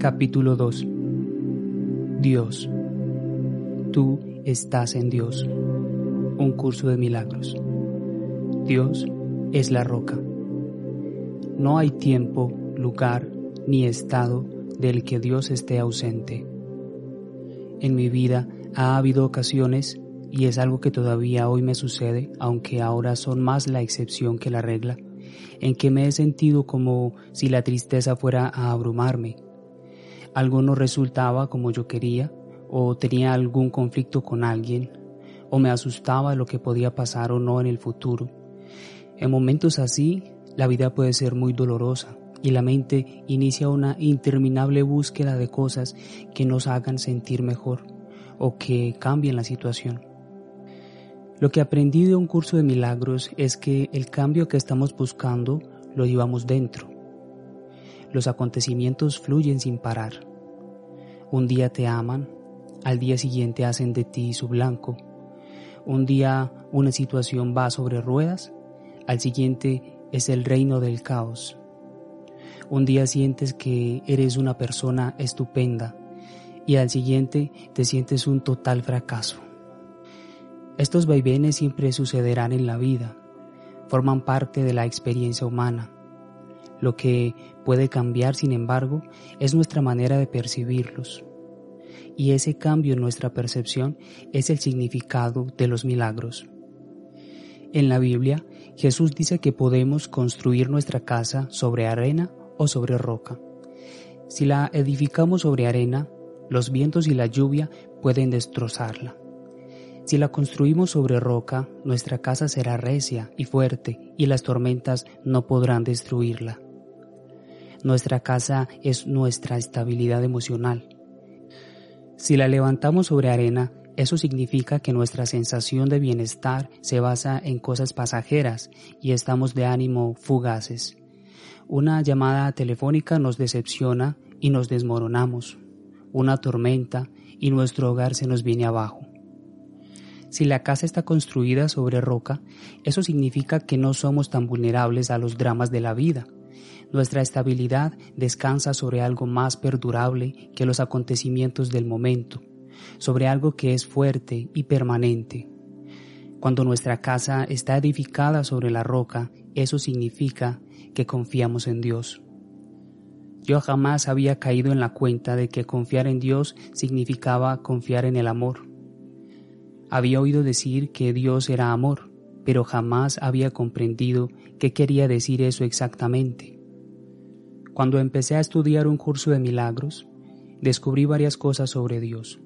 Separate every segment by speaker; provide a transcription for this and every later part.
Speaker 1: Capítulo 2 Dios, tú estás en Dios. Un curso de milagros. Dios es la roca. No hay tiempo, lugar ni estado del que Dios esté ausente. En mi vida ha habido ocasiones, y es algo que todavía hoy me sucede, aunque ahora son más la excepción que la regla, en que me he sentido como si la tristeza fuera a abrumarme. Algo no resultaba como yo quería, o tenía algún conflicto con alguien, o me asustaba lo que podía pasar o no en el futuro. En momentos así, la vida puede ser muy dolorosa y la mente inicia una interminable búsqueda de cosas que nos hagan sentir mejor o que cambien la situación. Lo que aprendí de un curso de milagros es que el cambio que estamos buscando lo llevamos dentro. Los acontecimientos fluyen sin parar. Un día te aman, al día siguiente hacen de ti su blanco. Un día una situación va sobre ruedas, al siguiente es el reino del caos. Un día sientes que eres una persona estupenda y al siguiente te sientes un total fracaso. Estos vaivenes siempre sucederán en la vida, forman parte de la experiencia humana. Lo que puede cambiar, sin embargo, es nuestra manera de percibirlos. Y ese cambio en nuestra percepción es el significado de los milagros. En la Biblia, Jesús dice que podemos construir nuestra casa sobre arena o sobre roca. Si la edificamos sobre arena, los vientos y la lluvia pueden destrozarla. Si la construimos sobre roca, nuestra casa será recia y fuerte y las tormentas no podrán destruirla. Nuestra casa es nuestra estabilidad emocional. Si la levantamos sobre arena, eso significa que nuestra sensación de bienestar se basa en cosas pasajeras y estamos de ánimo fugaces. Una llamada telefónica nos decepciona y nos desmoronamos. Una tormenta y nuestro hogar se nos viene abajo. Si la casa está construida sobre roca, eso significa que no somos tan vulnerables a los dramas de la vida. Nuestra estabilidad descansa sobre algo más perdurable que los acontecimientos del momento, sobre algo que es fuerte y permanente. Cuando nuestra casa está edificada sobre la roca, eso significa que confiamos en Dios. Yo jamás había caído en la cuenta de que confiar en Dios significaba confiar en el amor. Había oído decir que Dios era amor, pero jamás había comprendido qué quería decir eso exactamente. Cuando empecé a estudiar un curso de milagros, descubrí varias cosas sobre Dios.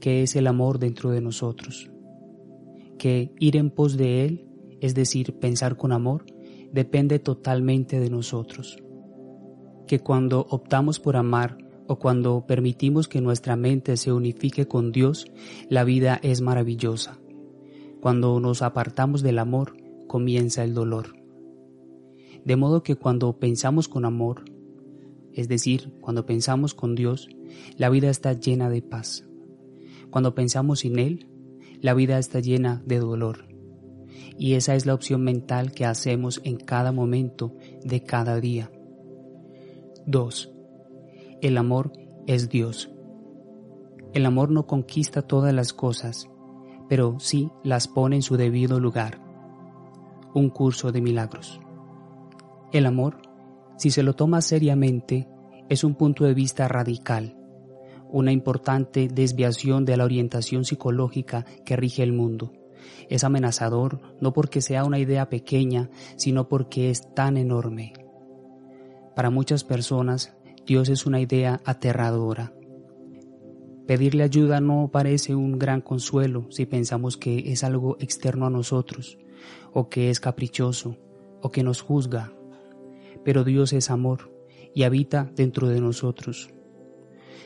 Speaker 1: ¿Qué es el amor dentro de nosotros? Que ir en pos de Él, es decir, pensar con amor, depende totalmente de nosotros. Que cuando optamos por amar, o cuando permitimos que nuestra mente se unifique con Dios, la vida es maravillosa. Cuando nos apartamos del amor, comienza el dolor. De modo que cuando pensamos con amor, es decir, cuando pensamos con Dios, la vida está llena de paz. Cuando pensamos sin Él, la vida está llena de dolor. Y esa es la opción mental que hacemos en cada momento de cada día. 2. El amor es Dios. El amor no conquista todas las cosas, pero sí las pone en su debido lugar. Un curso de milagros. El amor, si se lo toma seriamente, es un punto de vista radical, una importante desviación de la orientación psicológica que rige el mundo. Es amenazador no porque sea una idea pequeña, sino porque es tan enorme. Para muchas personas, Dios es una idea aterradora. Pedirle ayuda no parece un gran consuelo si pensamos que es algo externo a nosotros, o que es caprichoso, o que nos juzga. Pero Dios es amor y habita dentro de nosotros.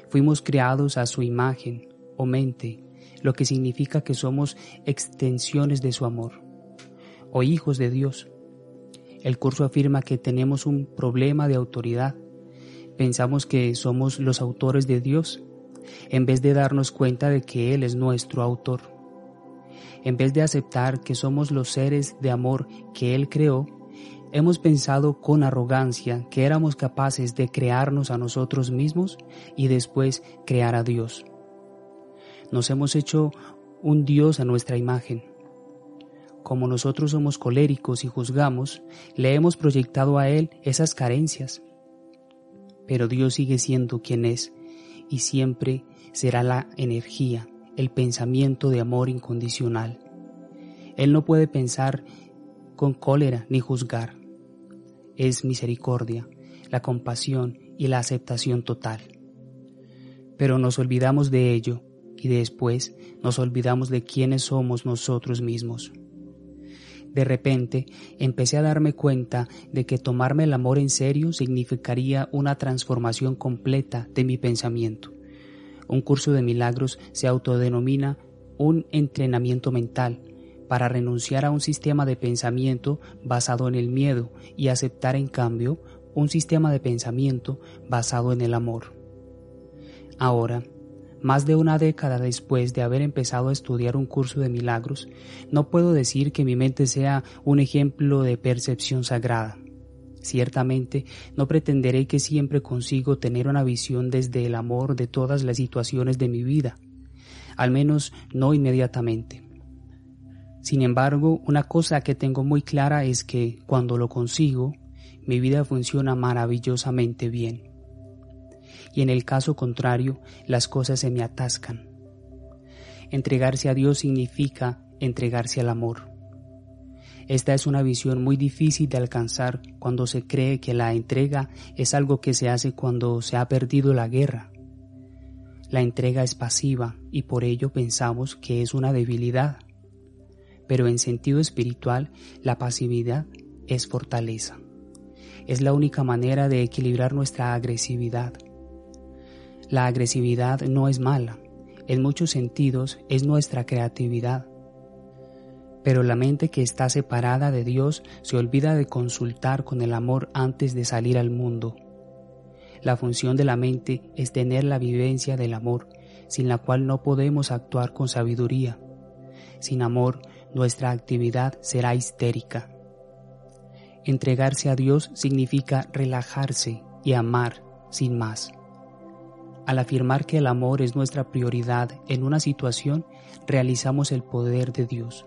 Speaker 1: Fuimos creados a su imagen o mente, lo que significa que somos extensiones de su amor, o hijos de Dios. El curso afirma que tenemos un problema de autoridad pensamos que somos los autores de Dios, en vez de darnos cuenta de que Él es nuestro autor. En vez de aceptar que somos los seres de amor que Él creó, hemos pensado con arrogancia que éramos capaces de crearnos a nosotros mismos y después crear a Dios. Nos hemos hecho un Dios a nuestra imagen. Como nosotros somos coléricos y juzgamos, le hemos proyectado a Él esas carencias. Pero Dios sigue siendo quien es y siempre será la energía, el pensamiento de amor incondicional. Él no puede pensar con cólera ni juzgar. Es misericordia, la compasión y la aceptación total. Pero nos olvidamos de ello y después nos olvidamos de quiénes somos nosotros mismos. De repente empecé a darme cuenta de que tomarme el amor en serio significaría una transformación completa de mi pensamiento. Un curso de milagros se autodenomina un entrenamiento mental para renunciar a un sistema de pensamiento basado en el miedo y aceptar en cambio un sistema de pensamiento basado en el amor. Ahora, más de una década después de haber empezado a estudiar un curso de milagros, no puedo decir que mi mente sea un ejemplo de percepción sagrada. Ciertamente, no pretenderé que siempre consigo tener una visión desde el amor de todas las situaciones de mi vida, al menos no inmediatamente. Sin embargo, una cosa que tengo muy clara es que cuando lo consigo, mi vida funciona maravillosamente bien. Y en el caso contrario, las cosas se me atascan. Entregarse a Dios significa entregarse al amor. Esta es una visión muy difícil de alcanzar cuando se cree que la entrega es algo que se hace cuando se ha perdido la guerra. La entrega es pasiva y por ello pensamos que es una debilidad pero en sentido espiritual la pasividad es fortaleza. Es la única manera de equilibrar nuestra agresividad. La agresividad no es mala, en muchos sentidos es nuestra creatividad. Pero la mente que está separada de Dios se olvida de consultar con el amor antes de salir al mundo. La función de la mente es tener la vivencia del amor, sin la cual no podemos actuar con sabiduría. Sin amor nuestra actividad será histérica. Entregarse a Dios significa relajarse y amar sin más. Al afirmar que el amor es nuestra prioridad en una situación, realizamos el poder de Dios.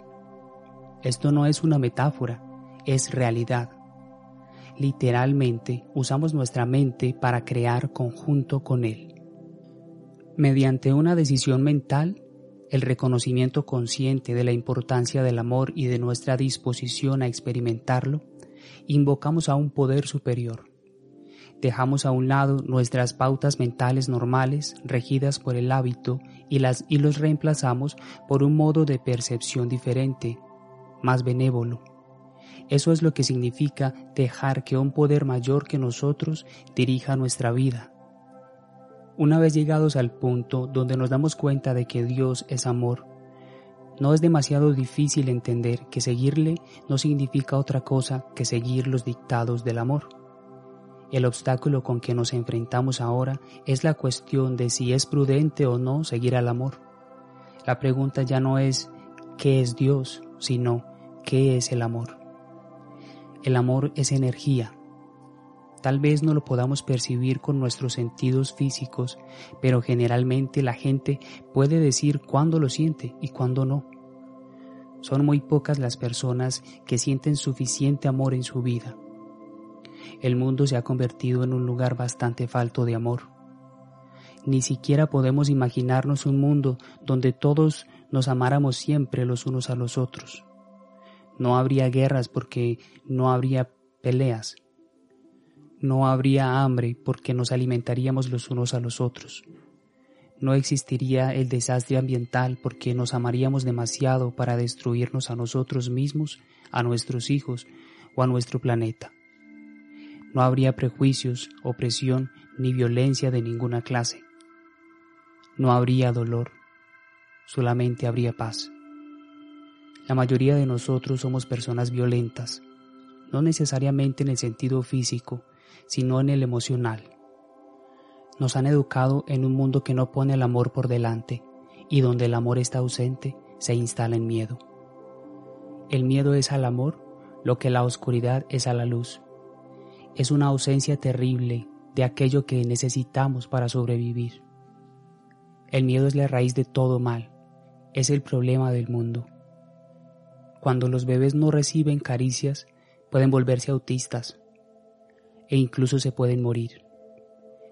Speaker 1: Esto no es una metáfora, es realidad. Literalmente usamos nuestra mente para crear conjunto con Él. Mediante una decisión mental, el reconocimiento consciente de la importancia del amor y de nuestra disposición a experimentarlo, invocamos a un poder superior. Dejamos a un lado nuestras pautas mentales normales regidas por el hábito y, las, los reemplazamos por un modo de percepción diferente, más benévolo. Eso es lo que significa dejar que un poder mayor que nosotros dirija nuestra vida una vez llegados al punto donde nos damos cuenta de que Dios es amor, no es demasiado difícil entender que seguirle no significa otra cosa que seguir los dictados del amor. El obstáculo con que nos enfrentamos ahora es la cuestión de si es prudente o no seguir al amor. La pregunta ya no es ¿qué es Dios? sino ¿qué es el amor? El amor es energía, Tal vez no lo podamos percibir con nuestros sentidos físicos, pero generalmente la gente puede decir cuándo lo siente y cuándo no. Son muy pocas las personas que sienten suficiente amor en su vida. El mundo se ha convertido en un lugar bastante falto de amor. Ni siquiera podemos imaginarnos un mundo donde todos nos amáramos siempre los unos a los otros. No habría guerras porque no habría peleas no habría hambre porque nos alimentaríamos los unos a los otros. No existiría el desastre ambiental porque nos amaríamos demasiado para destruirnos a nosotros mismos, a nuestros hijos o a nuestro planeta. No habría prejuicios, opresión ni violencia de ninguna clase. No habría dolor, solamente habría paz. La mayoría de nosotros somos personas violentas, no necesariamente en el sentido físico, sino en el emocional. Nos han educado en un mundo que no pone el amor por delante y donde el amor está ausente se instala en miedo. El miedo es al amor lo que la oscuridad es a la luz. Es una ausencia terrible de aquello que necesitamos para sobrevivir. El miedo es la raíz de todo mal, es el problema del mundo. Cuando los bebés no reciben caricias, pueden volverse autistas e incluso se pueden morir.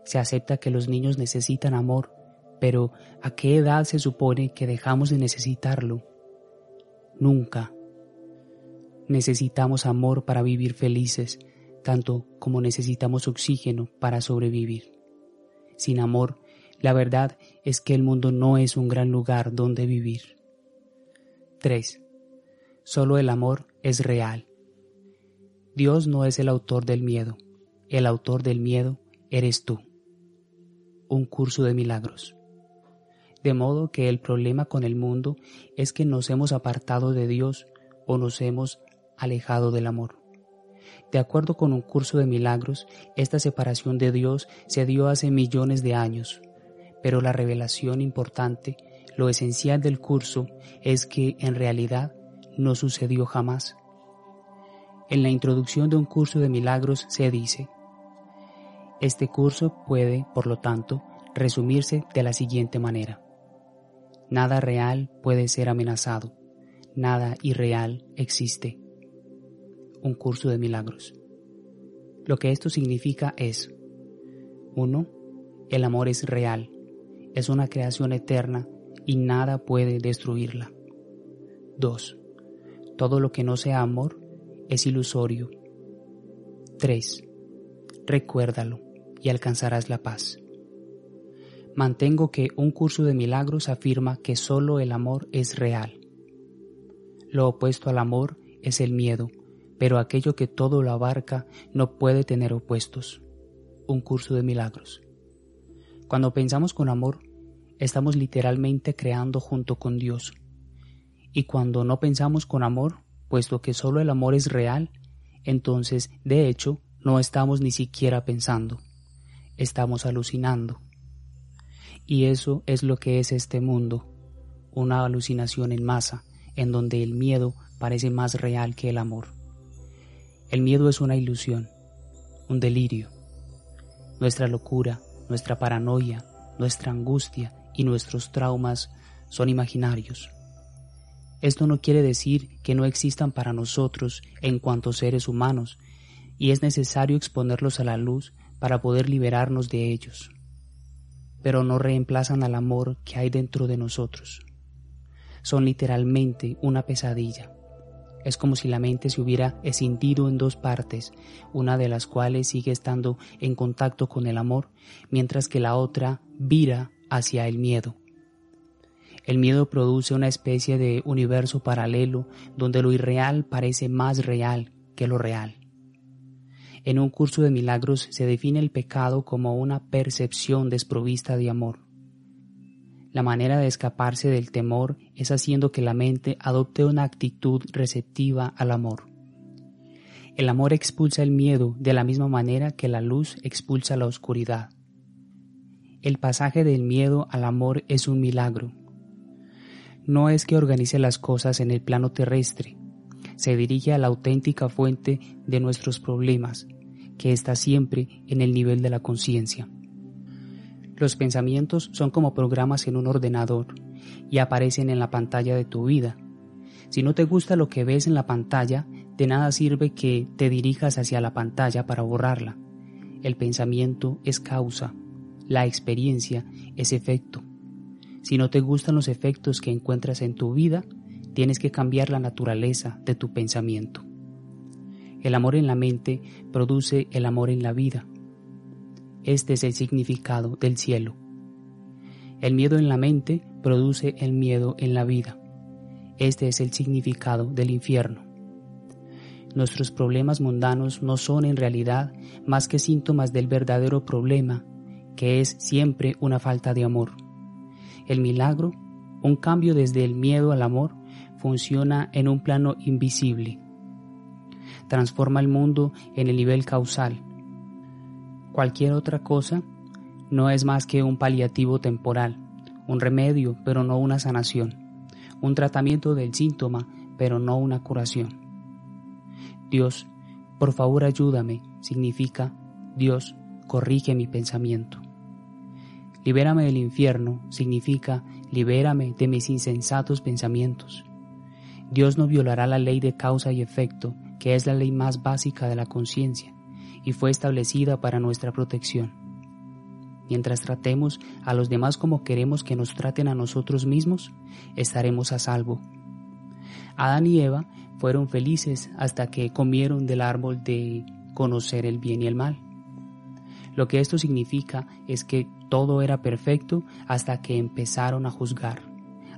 Speaker 1: Se acepta que los niños necesitan amor, pero ¿a qué edad se supone que dejamos de necesitarlo? Nunca. Necesitamos amor para vivir felices, tanto como necesitamos oxígeno para sobrevivir. Sin amor, la verdad es que el mundo no es un gran lugar donde vivir. 3. Solo el amor es real. Dios no es el autor del miedo, el autor del miedo eres tú. Un curso de milagros. De modo que el problema con el mundo es que nos hemos apartado de Dios o nos hemos alejado del amor. De acuerdo con un curso de milagros, esta separación de Dios se dio hace millones de años, pero la revelación importante, lo esencial del curso, es que en realidad no sucedió jamás. En la introducción de un curso de milagros se dice, este curso puede, por lo tanto, resumirse de la siguiente manera. Nada real puede ser amenazado, nada irreal existe. Un curso de milagros. Lo que esto significa es 1. El amor es real, es una creación eterna y nada puede destruirla. 2. Todo lo que no sea amor es ilusorio. 3. Recuérdalo y alcanzarás la paz. Mantengo que un curso de milagros afirma que solo el amor es real. Lo opuesto al amor es el miedo, pero aquello que todo lo abarca no puede tener opuestos. Un curso de milagros. Cuando pensamos con amor, estamos literalmente creando junto con Dios. Y cuando no pensamos con amor, puesto que solo el amor es real, entonces, de hecho, no estamos ni siquiera pensando, estamos alucinando. Y eso es lo que es este mundo, una alucinación en masa, en donde el miedo parece más real que el amor. El miedo es una ilusión, un delirio. Nuestra locura, nuestra paranoia, nuestra angustia y nuestros traumas son imaginarios. Esto no quiere decir que no existan para nosotros en cuanto seres humanos, y es necesario exponerlos a la luz para poder liberarnos de ellos. Pero no reemplazan al amor que hay dentro de nosotros. Son literalmente una pesadilla. Es como si la mente se hubiera escindido en dos partes, una de las cuales sigue estando en contacto con el amor, mientras que la otra vira hacia el miedo. El miedo produce una especie de universo paralelo donde lo irreal parece más real que lo real. En un curso de milagros se define el pecado como una percepción desprovista de amor. La manera de escaparse del temor es haciendo que la mente adopte una actitud receptiva al amor. El amor expulsa el miedo de la misma manera que la luz expulsa la oscuridad. El pasaje del miedo al amor es un milagro. No es que organice las cosas en el plano terrestre, se dirige a la auténtica fuente de nuestros problemas, que está siempre en el nivel de la conciencia. Los pensamientos son como programas en un ordenador y aparecen en la pantalla de tu vida. Si no te gusta lo que ves en la pantalla, de nada sirve que te dirijas hacia la pantalla para borrarla. El pensamiento es causa, la experiencia es efecto. Si no te gustan los efectos que encuentras en tu vida, tienes que cambiar la naturaleza de tu pensamiento. El amor en la mente produce el amor en la vida. Este es el significado del cielo. El miedo en la mente produce el miedo en la vida. Este es el significado del infierno. Nuestros problemas mundanos no son en realidad más que síntomas del verdadero problema que es siempre una falta de amor. El milagro, un cambio desde el miedo al amor, funciona en un plano invisible. Transforma el mundo en el nivel causal. Cualquier otra cosa no es más que un paliativo temporal, un remedio, pero no una sanación, un tratamiento del síntoma, pero no una curación. Dios, por favor ayúdame significa Dios, corrige mi pensamiento. Libérame del infierno significa libérame de mis insensatos pensamientos. Dios no violará la ley de causa y efecto, que es la ley más básica de la conciencia, y fue establecida para nuestra protección. Mientras tratemos a los demás como queremos que nos traten a nosotros mismos, estaremos a salvo. Adán y Eva fueron felices hasta que comieron del árbol de conocer el bien y el mal. Lo que esto significa es que todo era perfecto hasta que empezaron a juzgar,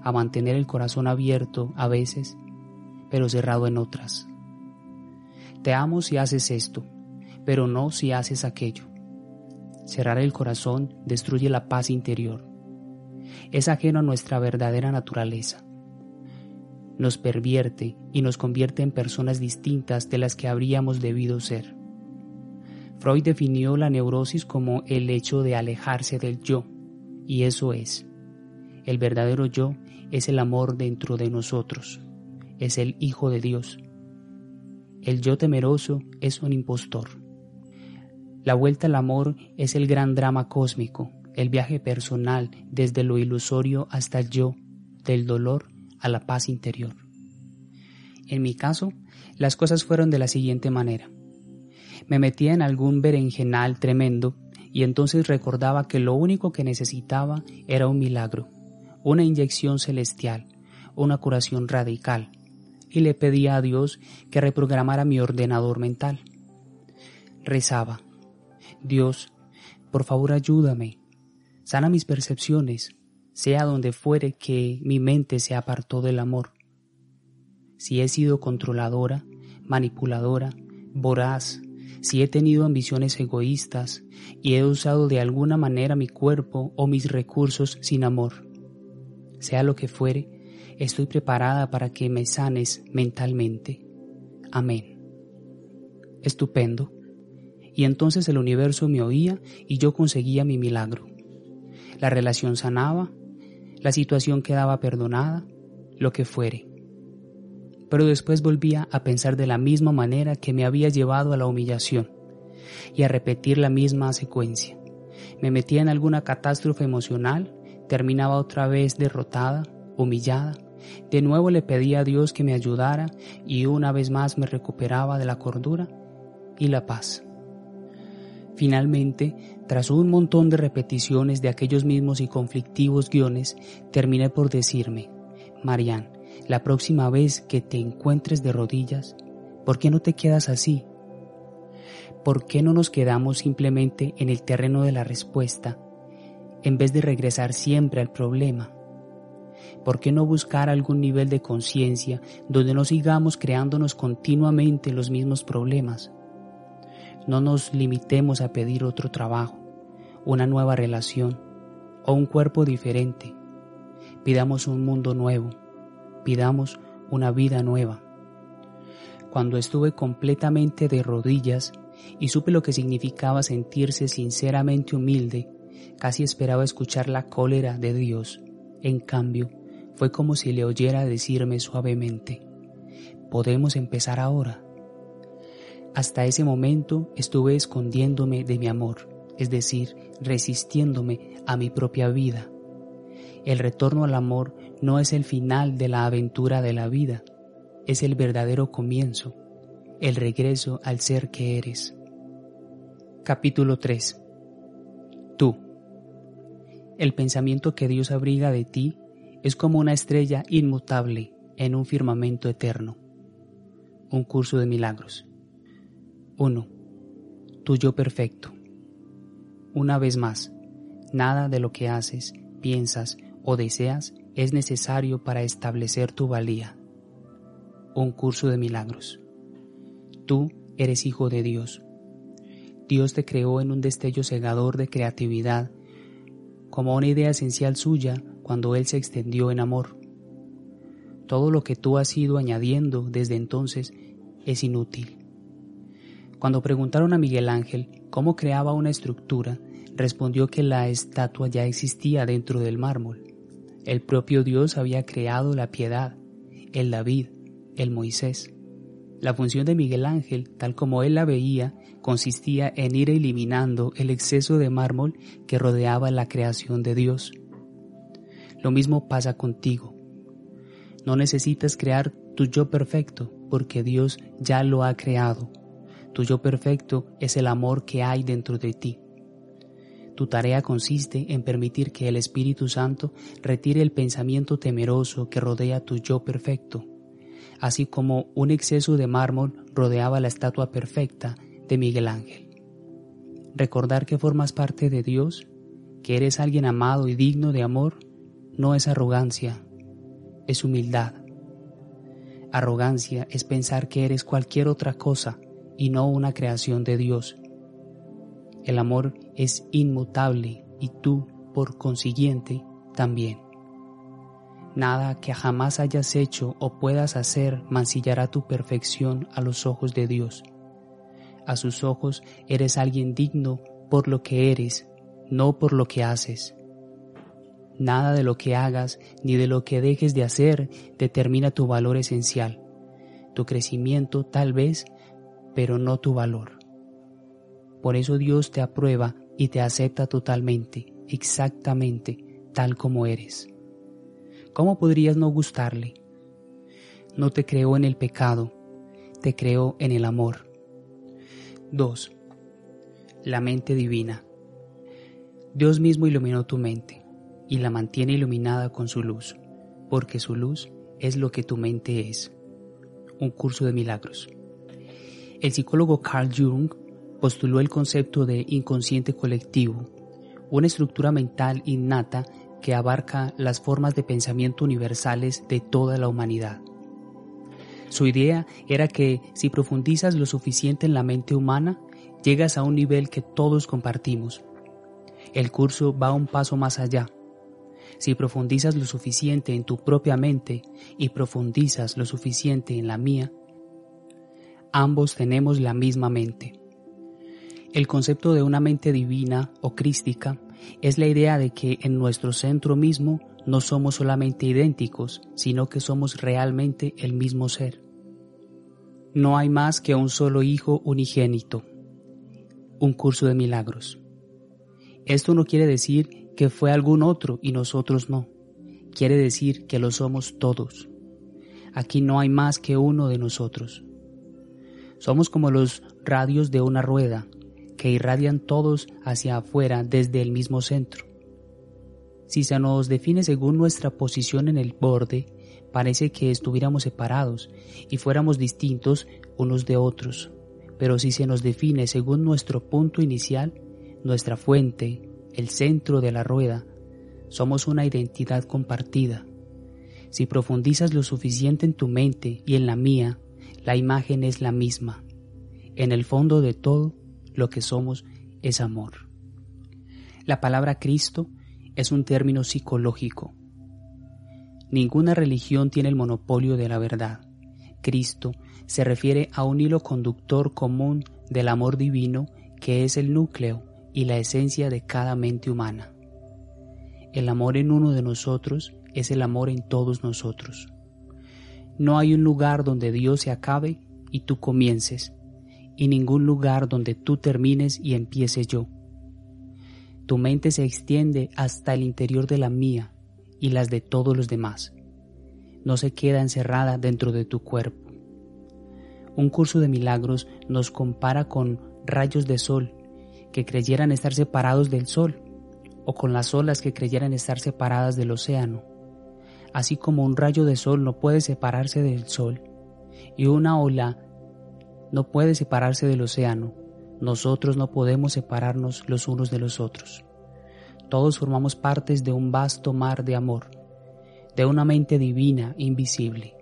Speaker 1: a mantener el corazón abierto a veces, pero cerrado en otras. Te amo si haces esto, pero no si haces aquello. Cerrar el corazón destruye la paz interior. Es ajeno a nuestra verdadera naturaleza. Nos pervierte y nos convierte en personas distintas de las que habríamos debido ser. Freud definió la neurosis como el hecho de alejarse del yo, y eso es. El verdadero yo es el amor dentro de nosotros, es el Hijo de Dios. El yo temeroso es un impostor. La vuelta al amor es el gran drama cósmico, el viaje personal desde lo ilusorio hasta el yo, del dolor a la paz interior. En mi caso, las cosas fueron de la siguiente manera. Me metía en algún berenjenal tremendo y entonces recordaba que lo único que necesitaba era un milagro, una inyección celestial, una curación radical, y le pedía a Dios que reprogramara mi ordenador mental. Rezaba, Dios, por favor ayúdame, sana mis percepciones, sea donde fuere que mi mente se apartó del amor. Si he sido controladora, manipuladora, voraz, si he tenido ambiciones egoístas y he usado de alguna manera mi cuerpo o mis recursos sin amor. Sea lo que fuere, estoy preparada para que me sanes mentalmente. Amén. Estupendo y entonces el universo me oía y yo conseguía mi milagro. La relación sanaba, la situación quedaba perdonada, lo que fuere. Pero después volvía a pensar de la misma manera que me había llevado a la humillación y a repetir la misma secuencia. Me metía en alguna catástrofe emocional, terminaba otra vez derrotada, humillada, de nuevo le pedía a Dios que me ayudara y una vez más me recuperaba de la cordura y la paz. Finalmente, tras un montón de repeticiones de aquellos mismos y conflictivos guiones, terminé por decirme, Marian, la próxima vez que te encuentres de rodillas, ¿por qué no te quedas así? ¿Por qué no nos quedamos simplemente en el terreno de la respuesta, en vez de regresar siempre al problema? ¿Por qué no buscar algún nivel de conciencia donde no sigamos creándonos continuamente los mismos problemas? No nos limitemos a pedir otro trabajo, una nueva relación o un cuerpo diferente. Pidamos un mundo nuevo, pidamos una vida nueva. Cuando estuve completamente de rodillas y supe lo que significaba sentirse sinceramente humilde, casi esperaba escuchar la cólera de Dios. En cambio, fue como si le oyera decirme suavemente, podemos empezar ahora. Hasta ese momento estuve escondiéndome de mi amor, es decir, resistiéndome a mi propia vida. El retorno al amor no es el final de la aventura de la vida, es el verdadero comienzo, el regreso al ser que eres. Capítulo 3 Tú. El pensamiento que Dios abriga de ti es como una estrella inmutable en un firmamento eterno. Un curso de milagros. 1. Tu yo perfecto. Una vez más, nada de lo que haces, piensas o deseas es necesario para establecer tu valía. Un curso de milagros. Tú eres hijo de Dios. Dios te creó en un destello cegador de creatividad, como una idea esencial suya cuando Él se extendió en amor. Todo lo que tú has ido añadiendo desde entonces es inútil. Cuando preguntaron a Miguel Ángel cómo creaba una estructura, respondió que la estatua ya existía dentro del mármol. El propio Dios había creado la piedad, el David, el Moisés. La función de Miguel Ángel, tal como él la veía, consistía en ir eliminando el exceso de mármol que rodeaba la creación de Dios. Lo mismo pasa contigo. No necesitas crear tu yo perfecto, porque Dios ya lo ha creado. Tu yo perfecto es el amor que hay dentro de ti. Tu tarea consiste en permitir que el Espíritu Santo retire el pensamiento temeroso que rodea tu yo perfecto así como un exceso de mármol rodeaba la estatua perfecta de Miguel Ángel. Recordar que formas parte de Dios, que eres alguien amado y digno de amor, no es arrogancia, es humildad. Arrogancia es pensar que eres cualquier otra cosa y no una creación de Dios. El amor es inmutable y tú, por consiguiente, también. Nada que jamás hayas hecho o puedas hacer mancillará tu perfección a los ojos de Dios. A sus ojos eres alguien digno por lo que eres, no por lo que haces. Nada de lo que hagas ni de lo que dejes de hacer determina tu valor esencial. Tu crecimiento tal vez, pero no tu valor. Por eso Dios te aprueba y te acepta totalmente, exactamente, tal como eres. ¿Cómo podrías no gustarle? No te creó en el pecado, te creó en el amor. 2. La mente divina. Dios mismo iluminó tu mente y la mantiene iluminada con su luz, porque su luz es lo que tu mente es. Un curso de milagros. El psicólogo Carl Jung postuló el concepto de inconsciente colectivo, una estructura mental innata que abarca las formas de pensamiento universales de toda la humanidad. Su idea era que si profundizas lo suficiente en la mente humana, llegas a un nivel que todos compartimos. El curso va un paso más allá. Si profundizas lo suficiente en tu propia mente y profundizas lo suficiente en la mía, ambos tenemos la misma mente. El concepto de una mente divina o crística es la idea de que en nuestro centro mismo no somos solamente idénticos, sino que somos realmente el mismo ser. No hay más que un solo Hijo unigénito. Un curso de milagros. Esto no quiere decir que fue algún otro y nosotros no. Quiere decir que lo somos todos. Aquí no hay más que uno de nosotros. Somos como los radios de una rueda que irradian todos hacia afuera desde el mismo centro. Si se nos define según nuestra posición en el borde, parece que estuviéramos separados y fuéramos distintos unos de otros. Pero si se nos define según nuestro punto inicial, nuestra fuente, el centro de la rueda, somos una identidad compartida. Si profundizas lo suficiente en tu mente y en la mía, la imagen es la misma. En el fondo de todo, lo que somos es amor. La palabra Cristo es un término psicológico. Ninguna religión tiene el monopolio de la verdad. Cristo se refiere a un hilo conductor común del amor divino que es el núcleo y la esencia de cada mente humana. El amor en uno de nosotros es el amor en todos nosotros. No hay un lugar donde Dios se acabe y tú comiences, y ningún lugar donde tú termines y empiece yo. Tu mente se extiende hasta el interior de la mía y las de todos los demás. No se queda encerrada dentro de tu cuerpo. Un curso de milagros nos compara con rayos de sol que creyeran estar separados del sol o con las olas que creyeran estar separadas del océano. Así como un rayo de sol no puede separarse del sol y una ola no puede separarse del océano, nosotros no podemos separarnos los unos de los otros. Todos formamos partes de un vasto mar de amor, de una mente divina invisible.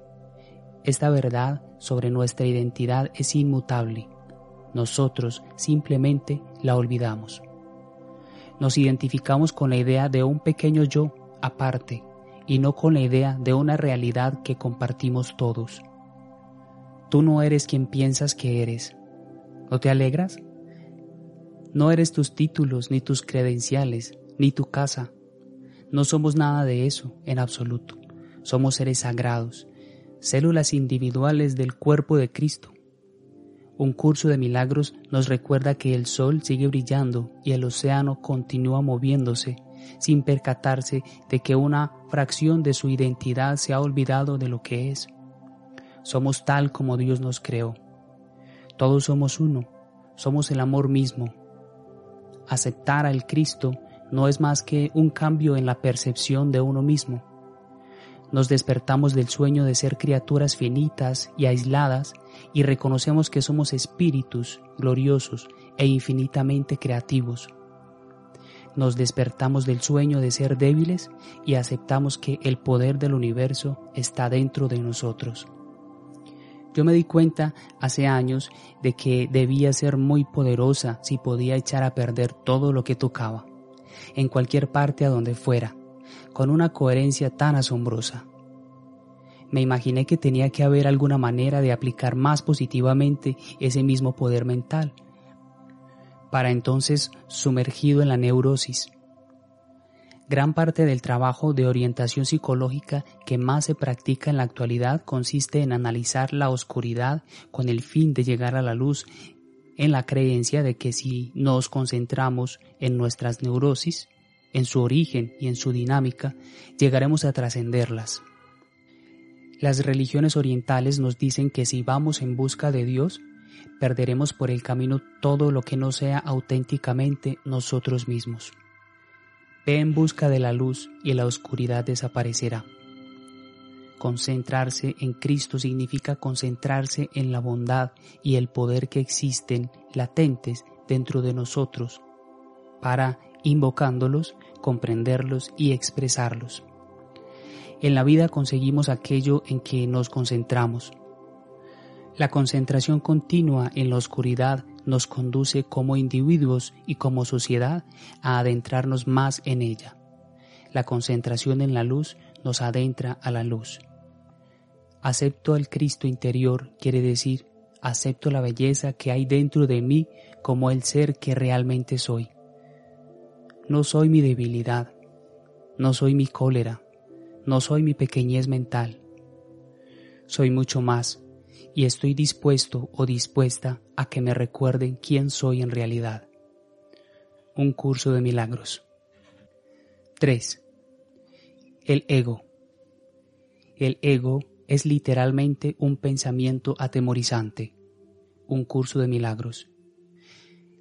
Speaker 1: Esta verdad sobre nuestra identidad es inmutable. Nosotros simplemente la olvidamos. Nos identificamos con la idea de un pequeño yo aparte y no con la idea de una realidad que compartimos todos. Tú no eres quien piensas que eres. ¿No te alegras? No eres tus títulos, ni tus credenciales, ni tu casa. No somos nada de eso, en absoluto. Somos seres sagrados, células individuales del cuerpo de Cristo. Un curso de milagros nos recuerda que el sol sigue brillando y el océano continúa moviéndose sin percatarse de que una fracción de su identidad se ha olvidado de lo que es. Somos tal como Dios nos creó. Todos somos uno, somos el amor mismo. Aceptar al Cristo no es más que un cambio en la percepción de uno mismo. Nos despertamos del sueño de ser criaturas finitas y aisladas y reconocemos que somos espíritus gloriosos e infinitamente creativos. Nos despertamos del sueño de ser débiles y aceptamos que el poder del universo está dentro de nosotros. Yo me di cuenta hace años de que debía ser muy poderosa si podía echar a perder todo lo que tocaba, en cualquier parte a donde fuera, con una coherencia tan asombrosa. Me imaginé que tenía que haber alguna manera de aplicar más positivamente ese mismo poder mental, para entonces sumergido en la neurosis, Gran parte del trabajo de orientación psicológica que más se practica en la actualidad consiste en analizar la oscuridad con el fin de llegar a la luz en la creencia de que si nos concentramos en nuestras neurosis, en su origen y en su dinámica, llegaremos a trascenderlas. Las religiones orientales nos dicen que si vamos en busca de Dios, perderemos por el camino todo lo que no sea auténticamente nosotros mismos. Ve en busca de la luz y la oscuridad desaparecerá. Concentrarse en Cristo significa concentrarse en la bondad y el poder que existen latentes dentro de nosotros para, invocándolos, comprenderlos y expresarlos. En la vida conseguimos aquello en que nos concentramos. La concentración continua en la oscuridad nos conduce como individuos y como sociedad a adentrarnos más en ella. La concentración en la luz nos adentra a la luz. Acepto al Cristo interior quiere decir, acepto la belleza que hay dentro de mí como el ser que realmente soy. No soy mi debilidad, no soy mi cólera, no soy mi pequeñez mental. Soy mucho más, y estoy dispuesto o dispuesta a que me recuerden quién soy en realidad. Un curso de milagros. 3. El ego. El ego es literalmente un pensamiento atemorizante. Un curso de milagros.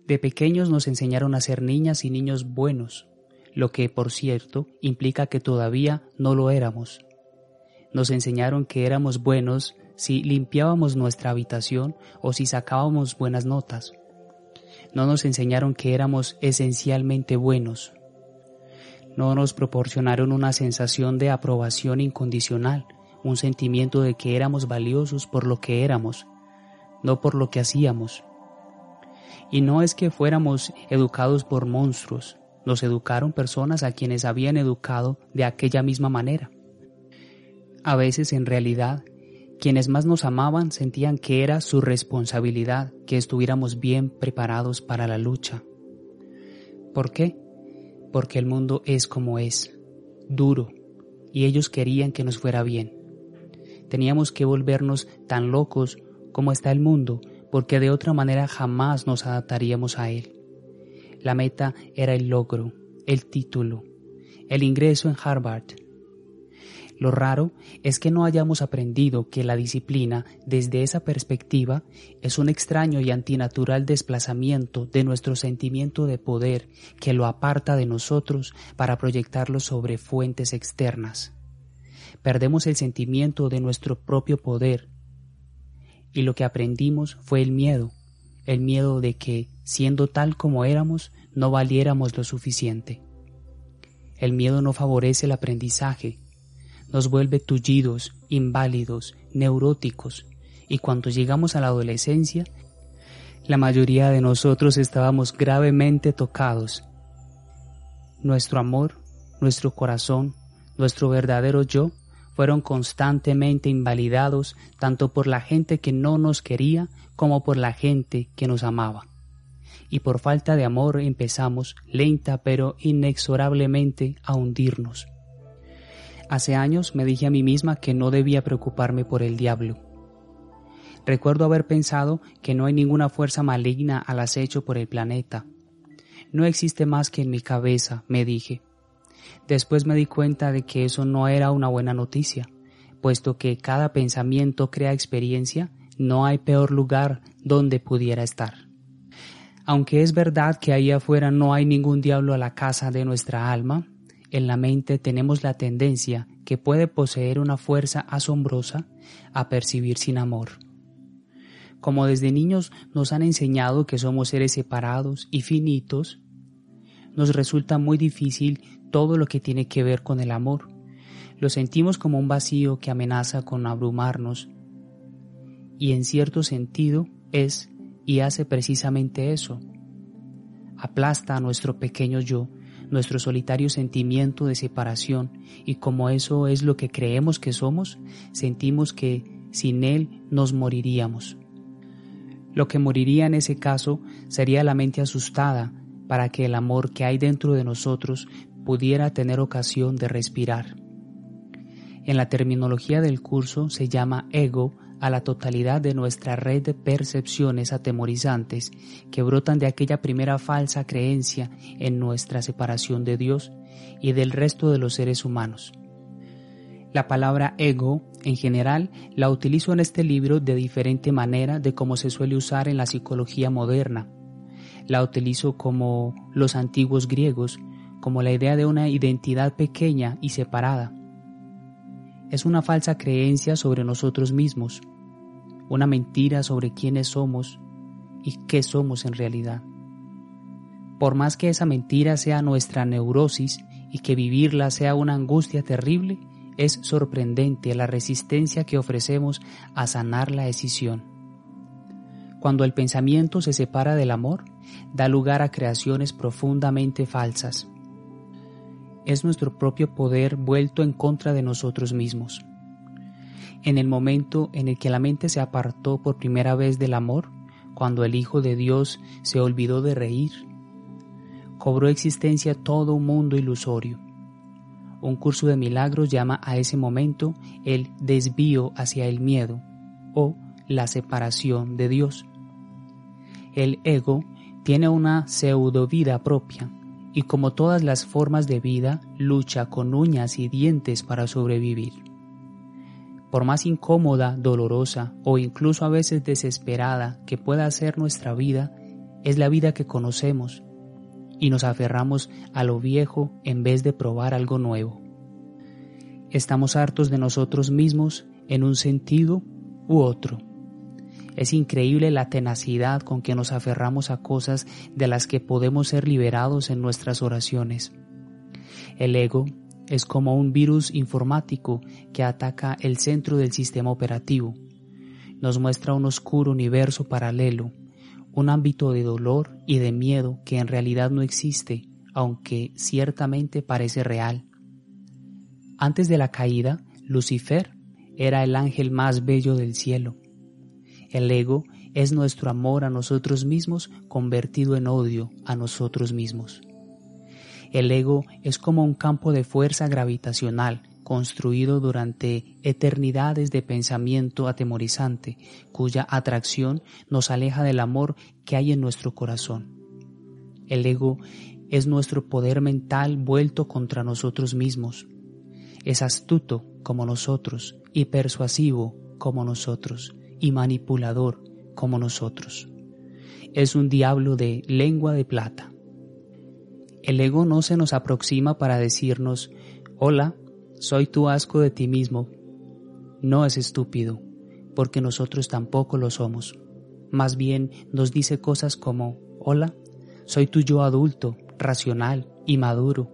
Speaker 1: De pequeños nos enseñaron a ser niñas y niños buenos, lo que, por cierto, implica que todavía no lo éramos. Nos enseñaron que éramos buenos si limpiábamos nuestra habitación o si sacábamos buenas notas. No nos enseñaron que éramos esencialmente buenos. No nos proporcionaron una sensación de aprobación incondicional, un sentimiento de que éramos valiosos por lo que éramos, no por lo que hacíamos. Y no es que fuéramos educados por monstruos, nos educaron personas a quienes habían educado de aquella misma manera. A veces en realidad quienes más nos amaban sentían que era su responsabilidad que estuviéramos bien preparados para la lucha. ¿Por qué? Porque el mundo es como es, duro, y ellos querían que nos fuera bien. Teníamos que volvernos tan locos como está el mundo, porque de otra manera jamás nos adaptaríamos a él. La meta era el logro, el título, el ingreso en Harvard, lo raro es que no hayamos aprendido que la disciplina, desde esa perspectiva, es un extraño y antinatural desplazamiento de nuestro sentimiento de poder que lo aparta de nosotros para proyectarlo sobre fuentes externas. Perdemos el sentimiento de nuestro propio poder y lo que aprendimos fue el miedo, el miedo de que, siendo tal como éramos, no valiéramos lo suficiente. El miedo no favorece el aprendizaje, nos vuelve tullidos, inválidos, neuróticos, y cuando llegamos a la adolescencia, la mayoría de nosotros estábamos gravemente tocados. Nuestro amor, nuestro corazón, nuestro verdadero yo fueron constantemente invalidados tanto por la gente que no nos quería como por la gente que nos amaba. Y por falta de amor empezamos lenta pero inexorablemente a hundirnos. Hace años me dije a mí misma que no debía preocuparme por el diablo. Recuerdo haber pensado que no hay ninguna fuerza maligna al acecho por el planeta. No existe más que en mi cabeza, me dije. Después me di cuenta de que eso no era una buena noticia, puesto que cada pensamiento crea experiencia, no hay peor lugar donde pudiera estar. Aunque es verdad que ahí afuera no hay ningún diablo a la casa de nuestra alma, en la mente tenemos la tendencia que puede poseer una fuerza asombrosa a percibir sin amor. Como desde niños nos han enseñado que somos seres separados y finitos, nos resulta muy difícil todo lo que tiene que ver con el amor. Lo sentimos como un vacío que amenaza con abrumarnos y en cierto sentido es y hace precisamente eso. Aplasta a nuestro pequeño yo, nuestro solitario sentimiento de separación y como eso es lo que creemos que somos, sentimos que sin él nos moriríamos. Lo que moriría en ese caso sería la mente asustada para que el amor que hay dentro de nosotros pudiera tener ocasión de respirar. En la terminología del curso se llama ego a la totalidad de nuestra red de percepciones atemorizantes que brotan de aquella primera falsa creencia en nuestra separación de Dios y del resto de los seres humanos. La palabra ego, en general, la utilizo en este libro de diferente manera de como se suele usar en la psicología moderna. La utilizo como los antiguos griegos, como la idea de una identidad pequeña y separada. Es una falsa creencia sobre nosotros mismos, una mentira sobre quiénes somos y qué somos en realidad. Por más que esa mentira sea nuestra neurosis y que vivirla sea una angustia terrible, es sorprendente la resistencia que ofrecemos a sanar la decisión. Cuando el pensamiento se separa del amor, da lugar a creaciones profundamente falsas. Es nuestro propio poder vuelto en contra de nosotros mismos. En el momento en el que la mente se apartó por primera vez del amor, cuando el Hijo de Dios se olvidó de reír, cobró existencia todo un mundo ilusorio un curso de milagros llama a ese momento el desvío hacia el miedo o la separación de Dios. El ego tiene una pseudo vida propia y como todas las formas de vida lucha con uñas y dientes para sobrevivir. Por más incómoda, dolorosa o incluso a veces desesperada que pueda ser nuestra vida, es la vida que conocemos y nos aferramos a lo viejo en vez de probar algo nuevo. Estamos hartos de nosotros mismos en un sentido u otro. Es increíble la tenacidad con que nos aferramos a cosas de las que podemos ser liberados en nuestras oraciones. El ego es como un virus informático que ataca el centro del sistema operativo. Nos muestra un oscuro universo paralelo un ámbito de dolor y de miedo que en realidad no existe, aunque ciertamente parece real. Antes de la caída, Lucifer era el ángel más bello del cielo. El ego es nuestro amor a nosotros mismos convertido en odio a nosotros mismos. El ego es como un campo de fuerza gravitacional construido durante eternidades de pensamiento atemorizante, cuya atracción nos aleja del amor que hay en nuestro corazón. El ego es nuestro poder mental vuelto contra nosotros mismos. Es astuto como nosotros y persuasivo como nosotros y manipulador como nosotros. Es un diablo de lengua de plata. El ego no se nos aproxima para decirnos, hola, soy tu asco de ti mismo. No es estúpido, porque nosotros tampoco lo somos. Más bien nos dice cosas como, hola, soy tu yo adulto, racional y maduro.